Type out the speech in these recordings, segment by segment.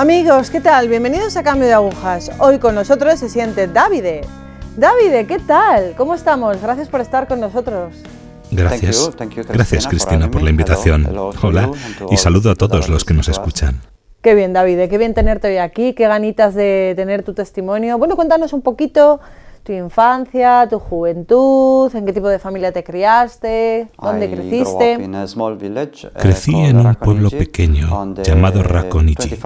Amigos, ¿qué tal? Bienvenidos a Cambio de Agujas. Hoy con nosotros se siente Davide. Davide, ¿qué tal? ¿Cómo estamos? Gracias por estar con nosotros. Gracias. Gracias, Cristina, por la invitación. Hola y saludo a todos los que nos escuchan. Qué bien, Davide, qué bien tenerte hoy aquí, qué ganitas de tener tu testimonio. Bueno, cuéntanos un poquito tu infancia, tu juventud, en qué tipo de familia te criaste, dónde creciste. Uh, Crecí en un pueblo pequeño llamado Racconigi,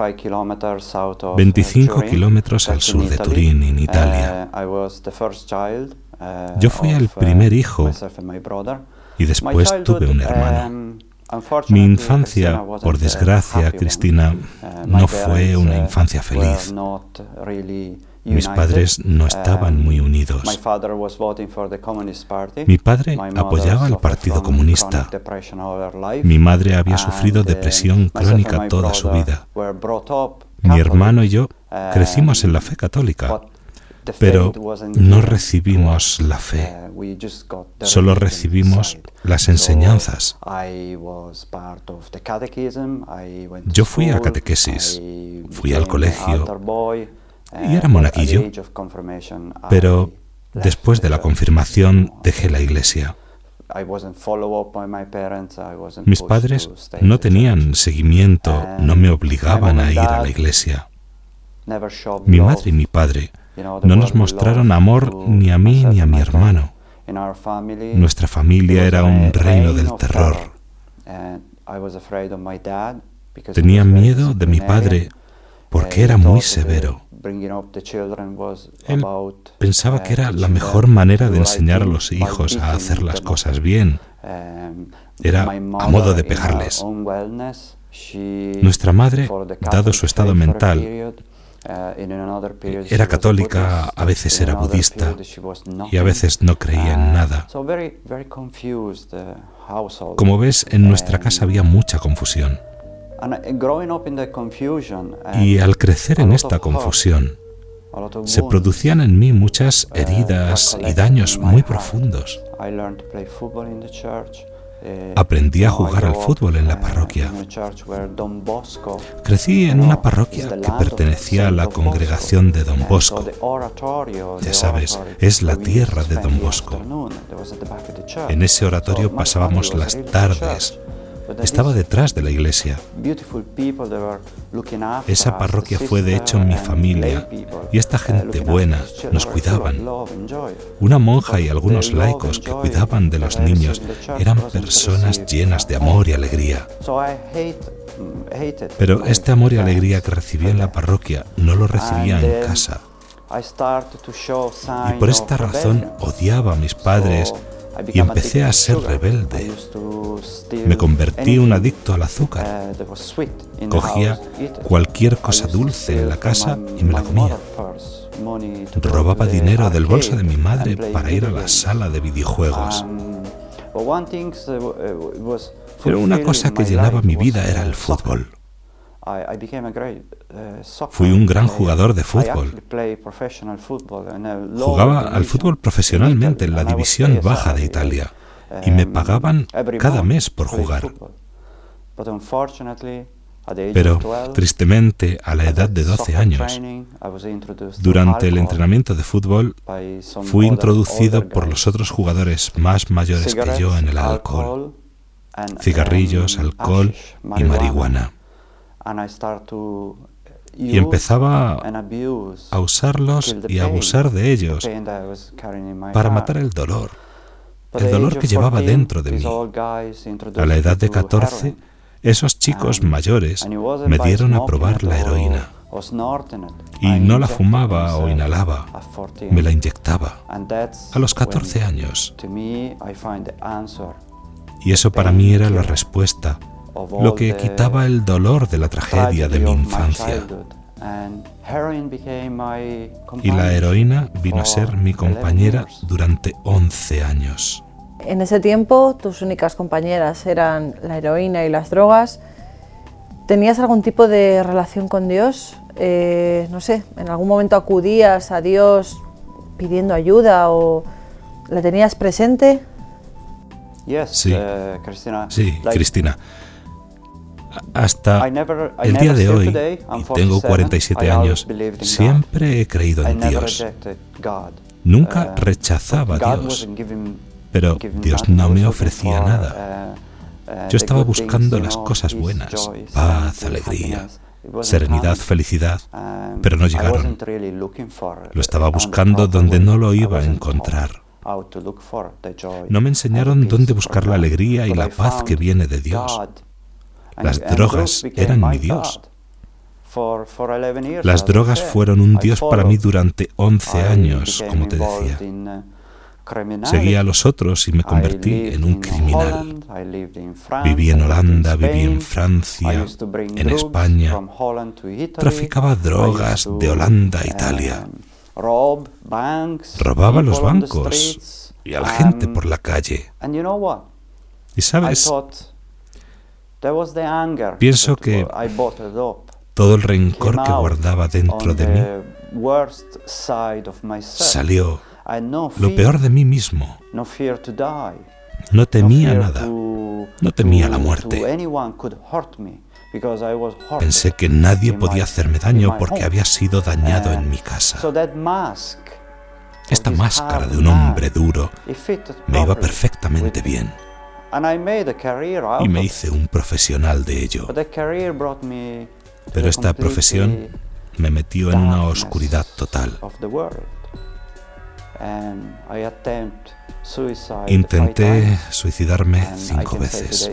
25 kilómetros al sur de Turín, en Italia. Uh, uh, Yo fui el primer hijo y después tuve un hermano. Um, Mi infancia, por desgracia, Cristina, no fue una infancia feliz. Mis padres no estaban muy unidos. Mi padre apoyaba al Partido Comunista. Mi madre había sufrido depresión crónica toda su vida. Mi hermano y yo crecimos en la fe católica, pero no recibimos la fe, solo recibimos las enseñanzas. Yo fui a catequesis, fui al colegio y era monaguillo, pero después de la confirmación dejé la iglesia. Mis padres no tenían seguimiento, no me obligaban a ir a la iglesia. Mi madre y mi padre no nos mostraron amor ni a mí ni a mi hermano. Nuestra familia era un reino del terror. Tenía miedo de mi padre porque era muy severo. Él pensaba que era la mejor manera de enseñar a los hijos a hacer las cosas bien. Era a modo de pegarles. Nuestra madre, dado su estado mental, era católica, a veces era budista y a veces no creía en nada. Como ves, en nuestra casa había mucha confusión. Y al crecer en esta confusión, se producían en mí muchas heridas y daños muy profundos. Aprendí a jugar al fútbol en la parroquia. Crecí en una parroquia que pertenecía a la congregación de Don Bosco. Ya sabes, es la tierra de Don Bosco. En ese oratorio pasábamos las tardes estaba detrás de la iglesia. Esa parroquia fue de hecho mi familia y esta gente buena nos cuidaban. Una monja y algunos laicos que cuidaban de los niños eran personas llenas de amor y alegría. Pero este amor y alegría que recibía en la parroquia no lo recibía en casa. Y por esta razón odiaba a mis padres y empecé a ser rebelde. Me convertí en un adicto al azúcar. Cogía cualquier cosa dulce en la casa y me la comía. Robaba dinero del bolso de mi madre para ir a la sala de videojuegos. Pero una cosa que llenaba mi vida era el fútbol. Uh, Fui un gran jugador de fútbol. Jugaba al fútbol profesionalmente en la división baja de Italia y me um, pagaban cada mes por jugar. Pero, tristemente, a la edad de 12 años, durante el entrenamiento de fútbol, fui introducido por los otros jugadores más mayores que yo en el alcohol, cigarrillos, um, alcohol y marihuana y empezaba a usarlos y a abusar de ellos para matar el dolor, el dolor que llevaba dentro de mí. A la edad de 14, esos chicos mayores me dieron a probar la heroína. Y no la fumaba o inhalaba, me la inyectaba. A los 14 años. Y eso para mí era la respuesta lo que quitaba el dolor de la tragedia de mi infancia. Y la heroína vino a ser mi compañera durante 11 años. En ese tiempo tus únicas compañeras eran la heroína y las drogas. ¿Tenías algún tipo de relación con Dios? Eh, no sé, ¿en algún momento acudías a Dios pidiendo ayuda o la tenías presente? Sí, uh, sí, Cristina. Hasta el día de hoy, y tengo 47 años, siempre he creído en Dios. Nunca uh, rechazaba a Dios, pero Dios no me ofrecía nada. Uh, uh, Yo estaba buscando las cosas buenas, paz, alegría, serenidad, felicidad, um, pero no llegaron. Lo estaba buscando donde no lo iba a encontrar. No me enseñaron dónde buscar la alegría y la paz que viene de Dios. Las drogas eran mi Dios. Las drogas fueron un Dios para mí durante 11 años, como te decía. Uh, Seguía a los otros y me convertí en un criminal. Viví en Holanda, viví en Francia, en España. Traficaba drogas de Holanda a Italia. Robaba los bancos y a la gente por la calle. Y sabes, pienso que todo el rencor que guardaba dentro de mí salió lo peor de mí mismo. No temía nada, no temía la muerte. Pensé que nadie podía hacerme daño porque había sido dañado en mi casa. Esta máscara de un hombre duro me iba perfectamente bien. Y me hice un profesional de ello. Pero esta profesión me metió en una oscuridad total. Intenté suicidarme cinco veces.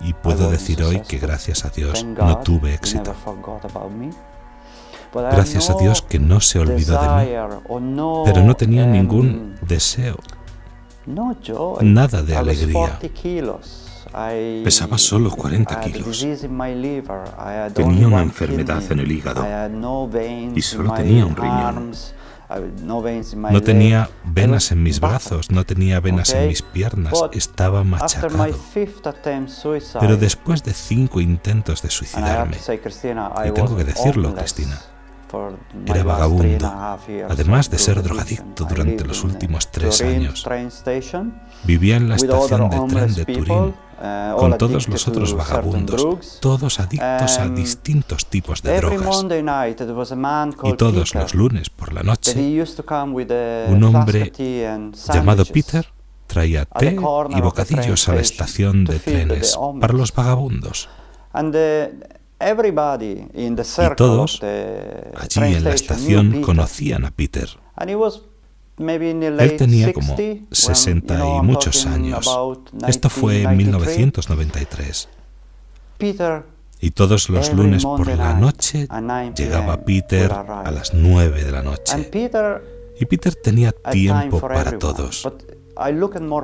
y puedo decir hoy que gracias a Dios no tuve éxito. Gracias a Dios que no se olvidó de mí, pero no tenía ningún deseo, nada de alegría. Pesaba solo 40 kilos. Tenía una enfermedad en el hígado. Y solo tenía un riñón. No tenía venas en mis brazos, no tenía venas en mis piernas, estaba machacado. Pero después de cinco intentos de suicidarme, y tengo que decirlo, Cristina, era vagabundo, además de ser drogadicto durante los últimos tres años. Vivía en la estación de tren de Turín uh, con todos los otros vagabundos, todos adictos a um, distintos tipos de drogas. Y todos los lunes por la noche, un hombre llamado Peter traía té y bocadillos a la estación de trenes para los vagabundos. Y todos allí en la estación conocían a Peter. Él tenía como 60 y muchos años. Esto fue en 1993. Y todos los lunes por la noche llegaba Peter a las 9 de la noche. Y Peter tenía tiempo para todos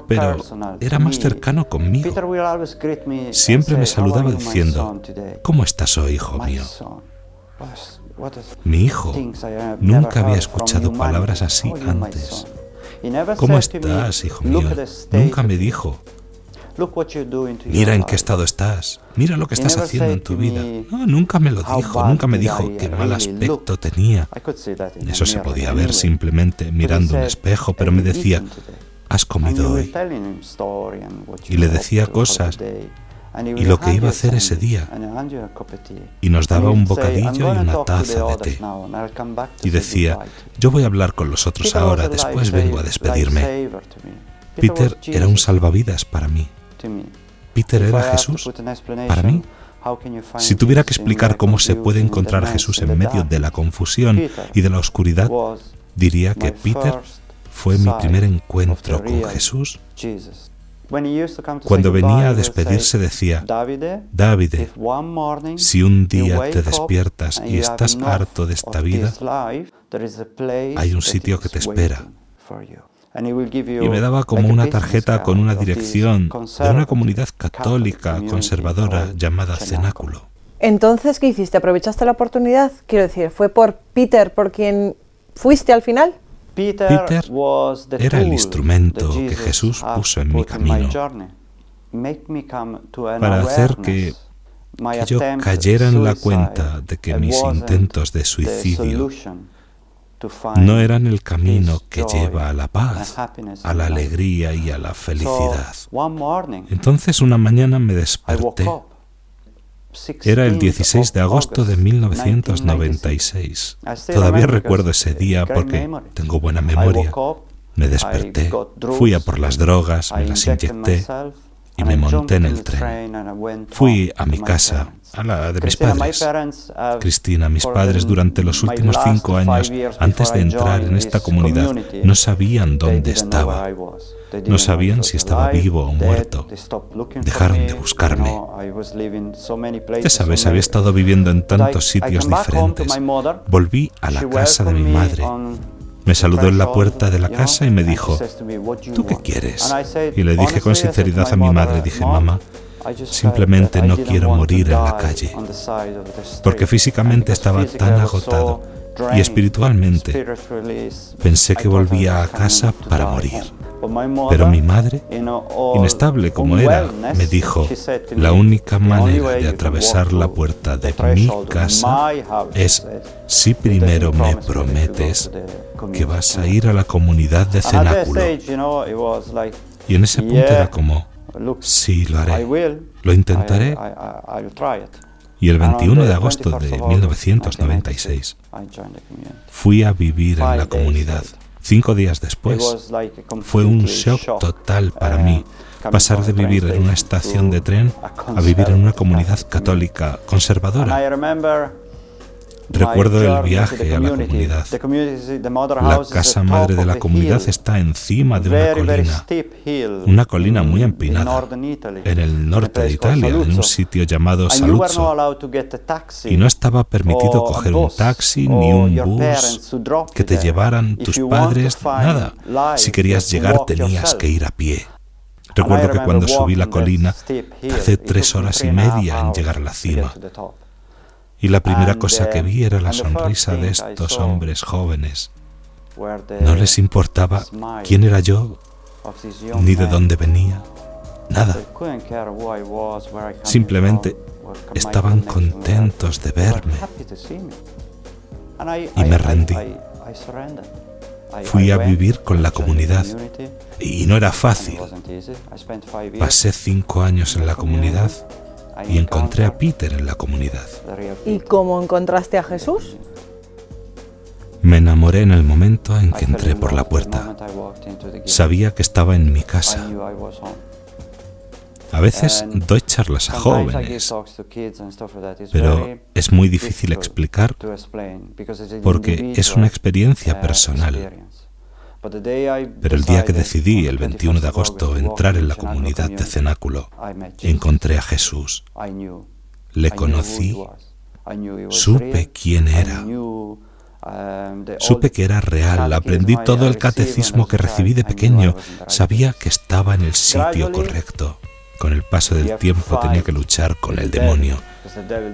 pero era más cercano conmigo. Siempre me saludaba diciendo, ¿cómo estás hoy, hijo mío? Mi hijo nunca había escuchado palabras así antes. ¿Cómo estás, hijo mío? Nunca me dijo, Mira en qué estado estás, mira lo que estás haciendo en tu vida. No, nunca me lo dijo, nunca me dijo qué mal aspecto tenía. Eso se podía ver simplemente mirando un espejo, pero me decía, has comido hoy. Y le decía cosas y lo que iba a hacer ese día. Y nos daba un bocadillo y una taza de té. Y decía, yo voy a hablar con los otros ahora, después vengo a despedirme. Peter era un salvavidas para mí. Peter era Jesús para mí. Si tuviera que explicar cómo se puede encontrar a Jesús en medio de la confusión y de la oscuridad, diría que Peter fue mi primer encuentro con Jesús. Cuando venía a despedirse decía, David, si un día te despiertas y estás harto de esta vida, hay un sitio que te espera. Y me daba como una tarjeta con una dirección de una comunidad católica conservadora llamada Cenáculo. Entonces, ¿qué hiciste? ¿Aprovechaste la oportunidad? Quiero decir, ¿fue por Peter por quien fuiste al final? Peter era el instrumento que Jesús puso en mi camino para hacer que, yo cayera en la cuenta de que mis intentos de suicidio no eran el camino que lleva a la paz, a la alegría y a la felicidad. Entonces una mañana me desperté Era el 16 de agosto de 1996. Todavía recuerdo ese día porque tengo buena memoria. Me desperté, fui a por las drogas, me las inyecté y me monté en el tren. Fui a mi casa, a la de mis padres. Cristina, mis padres durante los últimos cinco años, antes de entrar en esta comunidad, no sabían dónde estaba. No sabían si estaba vivo o muerto. Dejaron de buscarme. Ya sabes, había estado viviendo en tantos sitios diferentes. Volví a la casa de mi madre me saludó en la puerta de la casa y me dijo, ¿tú qué quieres? Y le dije con sinceridad a mi madre, dije, mamá, simplemente no quiero morir en la calle, porque físicamente estaba tan agotado y espiritualmente pensé que volvía a casa para morir. Pero mi madre, inestable como era, me dijo, la única manera de atravesar la puerta de mi casa es si primero me prometes que vas a ir a la comunidad de cenáculo. Y en ese punto era como, sí, lo haré, lo intentaré. Y el 21 de agosto de 1996 fui a vivir en la comunidad. Cinco días después fue un shock total para mí pasar de vivir en una estación de tren a vivir en una comunidad católica conservadora. Recuerdo el viaje a la comunidad. La casa madre de la comunidad está encima de una colina, una colina muy empinada, en el norte de Italia, en un sitio llamado Saluzzo. Y no estaba permitido coger un taxi ni un bus que te llevaran tus padres, nada. Si querías llegar tenías que ir a pie. Recuerdo que cuando subí la colina, hace tres horas y media en llegar a la cima. Y la primera cosa que vi era la sonrisa de estos hombres jóvenes. No les importaba quién era yo, ni de dónde venía, nada. Simplemente estaban contentos de verme. Y me rendí. Fui a vivir con la comunidad y no era fácil. Pasé cinco años en la comunidad y encontré a Peter en la comunidad. ¿Y cómo encontraste a Jesús? Me enamoré en el momento en que entré por la puerta. Sabía que estaba en mi casa. A veces doy charlas a jóvenes, pero es muy difícil explicar porque es una experiencia personal. Pero el día que decidí, el 21 de agosto, entrar en la comunidad de cenáculo, encontré a Jesús. Le conocí, supe quién era. Supe que era real, aprendí todo el catecismo que recibí de pequeño, sabía que estaba en el sitio correcto. Con el paso del tiempo tenía que luchar con el demonio,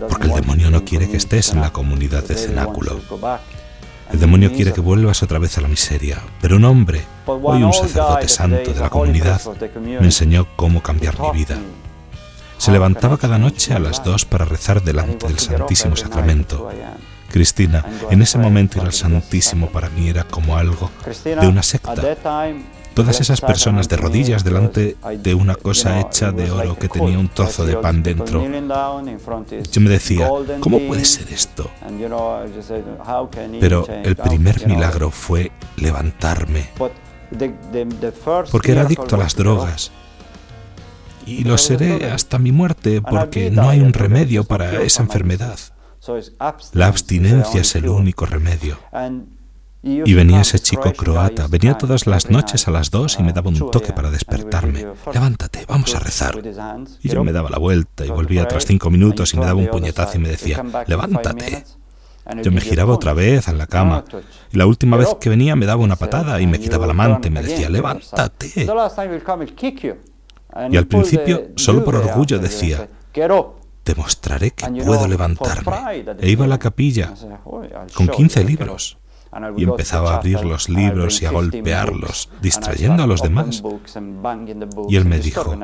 porque el demonio no quiere que estés en la comunidad de cenáculo. El demonio quiere que vuelvas otra vez a la miseria, pero un hombre, hoy un sacerdote santo de la comunidad, me enseñó cómo cambiar mi vida. Se levantaba cada noche a las dos para rezar delante del Santísimo Sacramento. Cristina, en ese momento ir al Santísimo para mí era como algo de una secta. Todas esas personas de rodillas delante de una cosa hecha de oro que tenía un trozo de pan dentro. Yo me decía, ¿cómo puede ser esto? Pero el primer milagro fue levantarme, porque era adicto a las drogas. Y lo seré hasta mi muerte porque no hay un remedio para esa enfermedad. La abstinencia es el único remedio. Y venía ese chico croata, venía todas las noches a las dos y me daba un toque para despertarme. Levántate, vamos a rezar. Y yo me daba la vuelta y volvía tras cinco minutos y me daba un puñetazo y me decía, levántate. Yo me giraba otra vez en la cama y la última vez que venía me daba una patada y me quitaba la manta y me decía, levántate. Y al principio, solo por orgullo, decía, demostraré que puedo levantarme. E iba a la capilla con 15 libros y empezaba a abrir los libros y a golpearlos, distrayendo a los demás. Y él me dijo,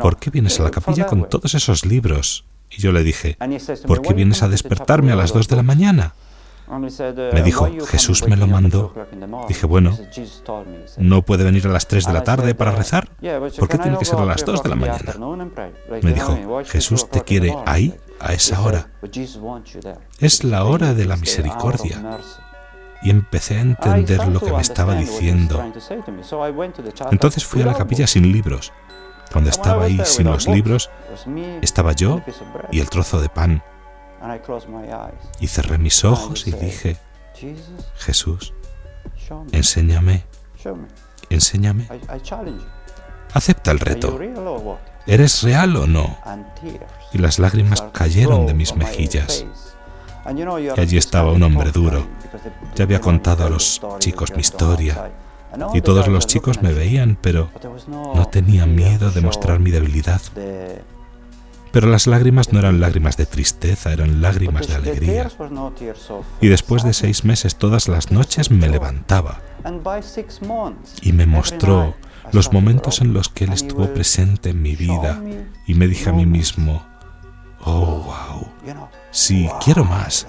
¿por qué vienes a la capilla con todos esos libros? Y yo le dije, ¿por qué vienes a despertarme a las dos de la mañana? Me dijo, Jesús me lo mandó. Dije, bueno, ¿no puede venir a las 3 de la tarde para rezar? ¿Por qué tiene que ser a las 2 de la mañana? Me dijo, Jesús te quiere ahí, a esa hora. Es la hora de la misericordia. Y empecé a entender lo que me estaba diciendo. Entonces fui a la capilla sin libros. Cuando estaba ahí sin los libros, estaba yo y el trozo de pan. Y cerré mis ojos y dije, Jesús, enséñame, enséñame. Acepta el reto. ¿Eres real o no? Y las lágrimas cayeron de mis mejillas. Y allí estaba un hombre duro. Ya había contado a los chicos mi historia. Y todos los chicos me veían, pero no tenía miedo de mostrar mi debilidad. Pero las lágrimas no eran lágrimas de tristeza, eran lágrimas de alegría. Y después de seis meses todas las noches me levantaba y me mostró los momentos en los que Él estuvo presente en mi vida y me dije a mí mismo, oh, wow, sí, quiero más,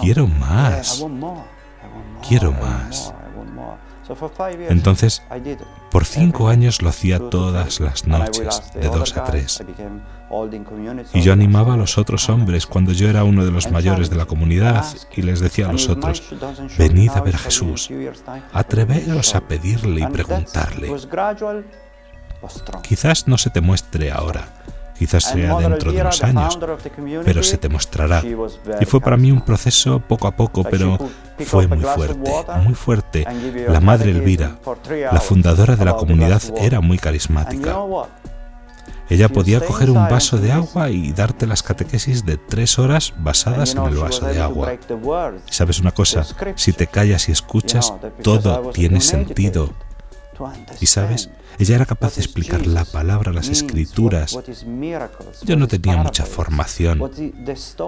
quiero más, quiero más. Entonces, por cinco años lo hacía todas las noches, de dos a tres. Y yo animaba a los otros hombres cuando yo era uno de los mayores de la comunidad y les decía a los otros, venid a ver a Jesús, atreveros a pedirle y preguntarle. Quizás no se te muestre ahora, quizás sea dentro de unos años, pero se te mostrará. Y fue para mí un proceso poco a poco, pero fue muy fuerte, muy fuerte. La madre Elvira, la fundadora de la comunidad, era muy carismática. Ella podía coger un vaso de agua y darte las catequesis de tres horas basadas en el vaso de agua. ¿Sabes una cosa? Si te callas y escuchas, todo tiene sentido. Y sabes, ella era capaz de explicar la palabra, las escrituras. Yo no tenía mucha formación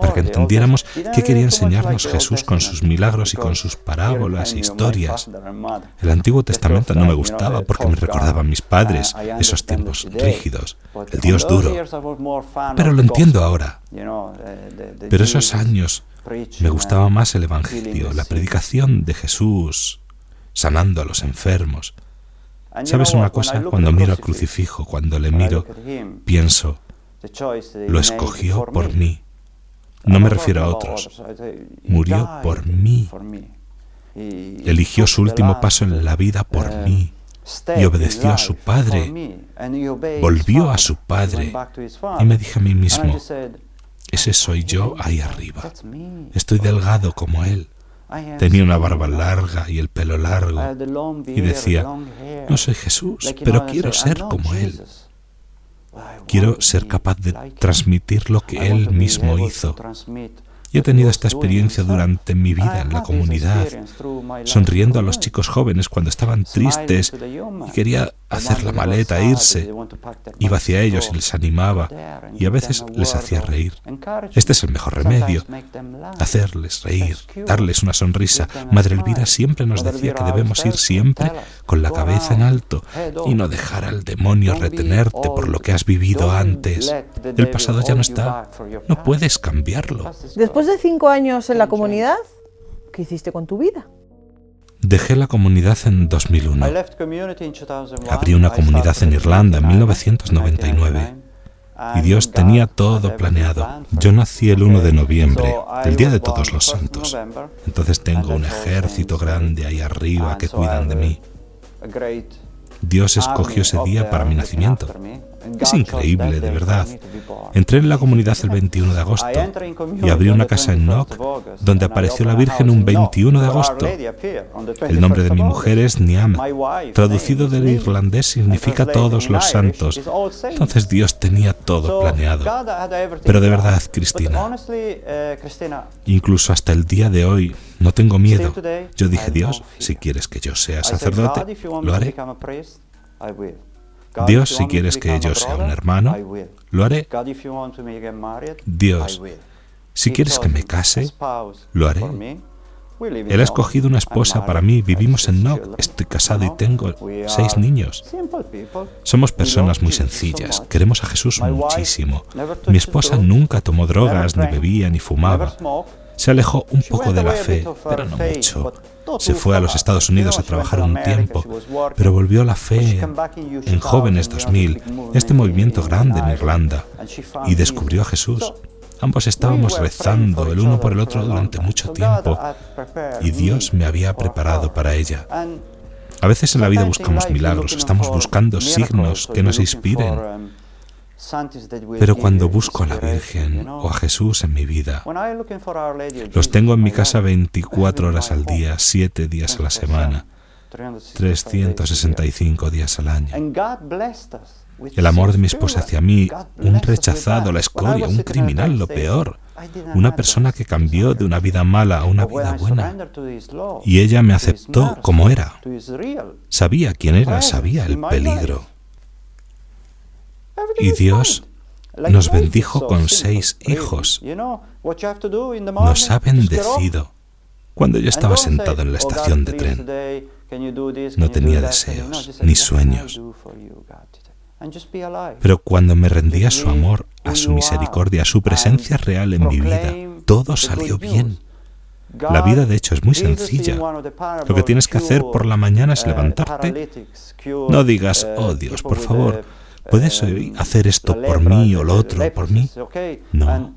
para que entendiéramos qué quería enseñarnos Jesús con sus milagros y con sus parábolas e historias. El Antiguo Testamento no me gustaba porque me recordaba a mis padres, esos tiempos rígidos, el Dios duro. Pero lo entiendo ahora. Pero esos años me gustaba más el Evangelio, la predicación de Jesús, sanando a los enfermos, ¿Sabes una cosa? Cuando miro al crucifijo, cuando le miro, pienso, lo escogió por mí. No me refiero a otros. Murió por mí. Eligió su último paso en la vida por mí y obedeció a su padre. Volvió a su padre y me dije a mí mismo, ese soy yo ahí arriba. Estoy delgado como él. Tenía una barba larga y el pelo largo y decía, no soy Jesús, pero quiero ser como Él. Quiero ser capaz de transmitir lo que Él mismo hizo y he tenido esta experiencia durante mi vida en la comunidad, sonriendo a los chicos jóvenes cuando estaban tristes y quería hacer la maleta e irse. Iba hacia ellos y les animaba y a veces les hacía reír. Este es el mejor remedio, hacerles reír, darles una sonrisa. Madre Elvira siempre nos decía que debemos ir siempre con la cabeza en alto y no dejar al demonio retenerte por lo que has vivido antes. El pasado ya no está, no puedes cambiarlo. Después de cinco años en la comunidad, ¿qué hiciste con tu vida? Dejé la comunidad en 2001. Abrí una comunidad en Irlanda en 1999. Y Dios tenía todo planeado. Yo nací el 1 de noviembre, el Día de Todos los Santos. Entonces tengo un ejército grande ahí arriba que cuidan de mí. Dios escogió ese día para mi nacimiento. Es increíble, de verdad. Entré en la comunidad el 21 de agosto y abrí una casa en Knock donde apareció la Virgen un 21 de agosto. El nombre de mi mujer es Niam. Traducido del irlandés significa todos los santos. Entonces Dios tenía todo planeado. Pero de verdad, Cristina, incluso hasta el día de hoy, no tengo miedo. Yo dije, Dios, si quieres que yo sea sacerdote, lo haré. Dios, si quieres que yo sea un hermano, lo haré. Dios, si quieres que me case, lo haré. Él ha escogido una esposa para mí. Vivimos en Nock. Estoy casado y tengo seis niños. Somos personas muy sencillas. Queremos a Jesús muchísimo. Mi esposa nunca tomó drogas, ni bebía, ni fumaba. Se alejó un poco de la fe, pero no mucho. Se fue a los Estados Unidos a trabajar un tiempo, pero volvió a la fe en Jóvenes 2000, este movimiento grande en Irlanda, y descubrió a Jesús. Ambos estábamos rezando el uno por el otro durante mucho tiempo y Dios me había preparado para ella. A veces en la vida buscamos milagros, estamos buscando signos que nos inspiren. Pero cuando busco a la Virgen o a Jesús en mi vida, los tengo en mi casa 24 horas al día, 7 días a la semana, 365 días al año. El amor de mi esposa hacia mí, un rechazado, la escoria, un criminal, lo peor. Una persona que cambió de una vida mala a una vida buena. Y ella me aceptó como era. Sabía quién era, sabía el peligro. Y Dios nos bendijo con seis hijos. Nos ha bendecido. Cuando yo estaba sentado en la estación de tren, no tenía deseos ni sueños. Pero cuando me rendí a su amor, a su misericordia, a su presencia real en mi vida, todo salió bien. La vida de hecho es muy sencilla. Lo que tienes que hacer por la mañana es levantarte. No digas, oh Dios, por favor, ¿puedes hacer esto por mí o lo otro por mí? No.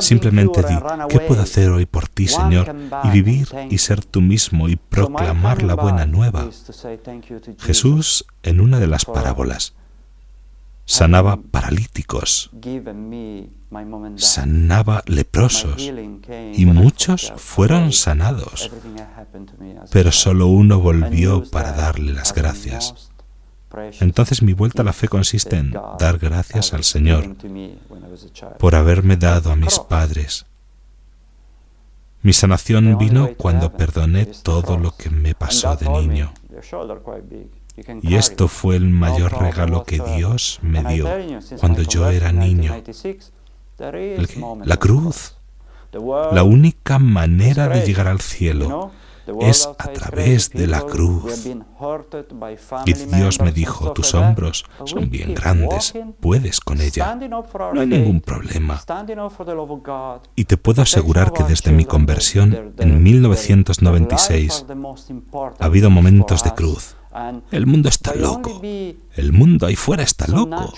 Simplemente di, ¿qué puedo hacer hoy por ti, Señor? Y vivir y ser tú mismo y proclamar la buena nueva. Jesús, en una de las parábolas, sanaba paralíticos, sanaba leprosos y muchos fueron sanados, pero solo uno volvió para darle las gracias. Entonces mi vuelta a la fe consiste en dar gracias al Señor por haberme dado a mis padres. Mi sanación vino cuando perdoné todo lo que me pasó de niño. Y esto fue el mayor regalo que Dios me dio cuando yo era niño. La cruz. La única manera de llegar al cielo es a través de la cruz. Y Dios me dijo, tus hombros son bien grandes, puedes con ella, no hay ningún problema. Y te puedo asegurar que desde mi conversión en 1996 ha habido momentos de cruz el mundo está loco. El mundo ahí fuera está loco.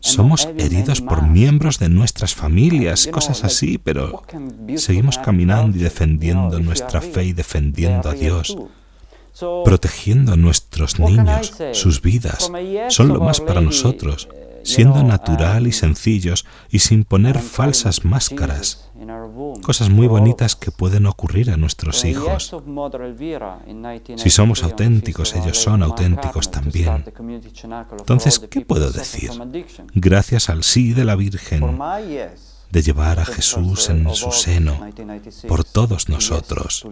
Somos heridos por miembros de nuestras familias, cosas así, pero seguimos caminando y defendiendo nuestra fe y defendiendo a Dios. protegiendo a nuestros niños, sus vidas, son lo más para nosotros siendo natural y sencillos y sin poner falsas máscaras. Cosas muy bonitas que pueden ocurrir a nuestros hijos. Si somos auténticos, ellos son auténticos también. Entonces, ¿qué puedo decir? Gracias al sí de la Virgen de llevar a Jesús en su seno por todos nosotros,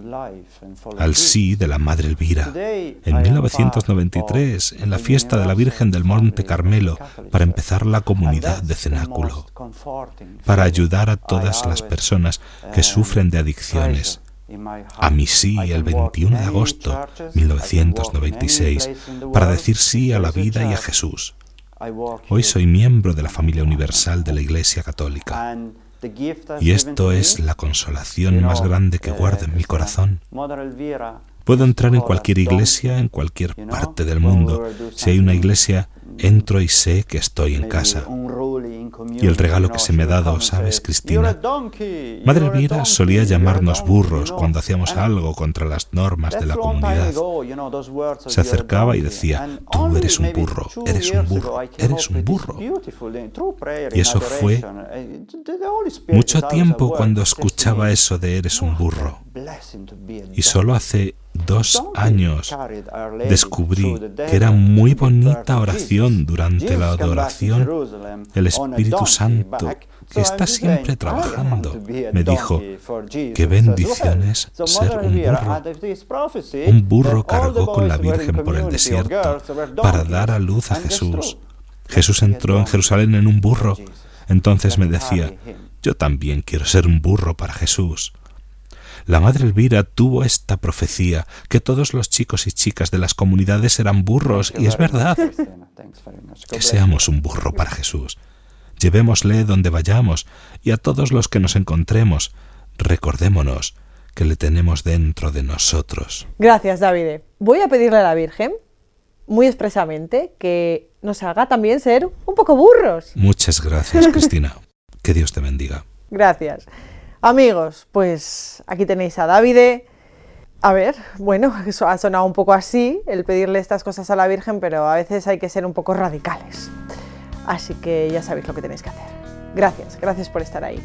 al sí de la Madre Elvira, en 1993, en la fiesta de la Virgen del Monte Carmelo, para empezar la comunidad de cenáculo, para ayudar a todas las personas que sufren de adicciones. A mi sí el 21 de agosto 1996, para decir sí a la vida y a Jesús. Hoy soy miembro de la familia universal de la Iglesia Católica. Y esto es la consolación más grande que guardo en mi corazón. Puedo entrar en cualquier iglesia, en cualquier parte del mundo. Si hay una iglesia, entro y sé que estoy en casa. Y el regalo que se me ha dado, ¿sabes, Cristina? Madre Elvira solía llamarnos burros cuando hacíamos algo contra las normas de la comunidad. Se acercaba y decía, tú eres un burro, eres un burro, eres un burro. Y eso fue mucho tiempo cuando escuchaba eso de eres un burro. Y solo hace dos años descubrí que era muy bonita oración durante la adoración. El Espíritu Santo, que está siempre trabajando, me dijo, qué bendiciones ser un burro. Un burro cargó con la Virgen por el desierto para dar a luz a Jesús. Jesús entró en Jerusalén en un burro. Entonces me decía, yo también quiero ser un burro para Jesús. La madre Elvira tuvo esta profecía, que todos los chicos y chicas de las comunidades eran burros, y es verdad. Que seamos un burro para Jesús. Llevémosle donde vayamos y a todos los que nos encontremos, recordémonos que le tenemos dentro de nosotros. Gracias, David. Voy a pedirle a la Virgen, muy expresamente, que nos haga también ser un poco burros. Muchas gracias, Cristina. que Dios te bendiga. Gracias. Amigos, pues aquí tenéis a David. A ver, bueno, eso ha sonado un poco así, el pedirle estas cosas a la Virgen, pero a veces hay que ser un poco radicales. Así que ya sabéis lo que tenéis que hacer. Gracias, gracias por estar ahí.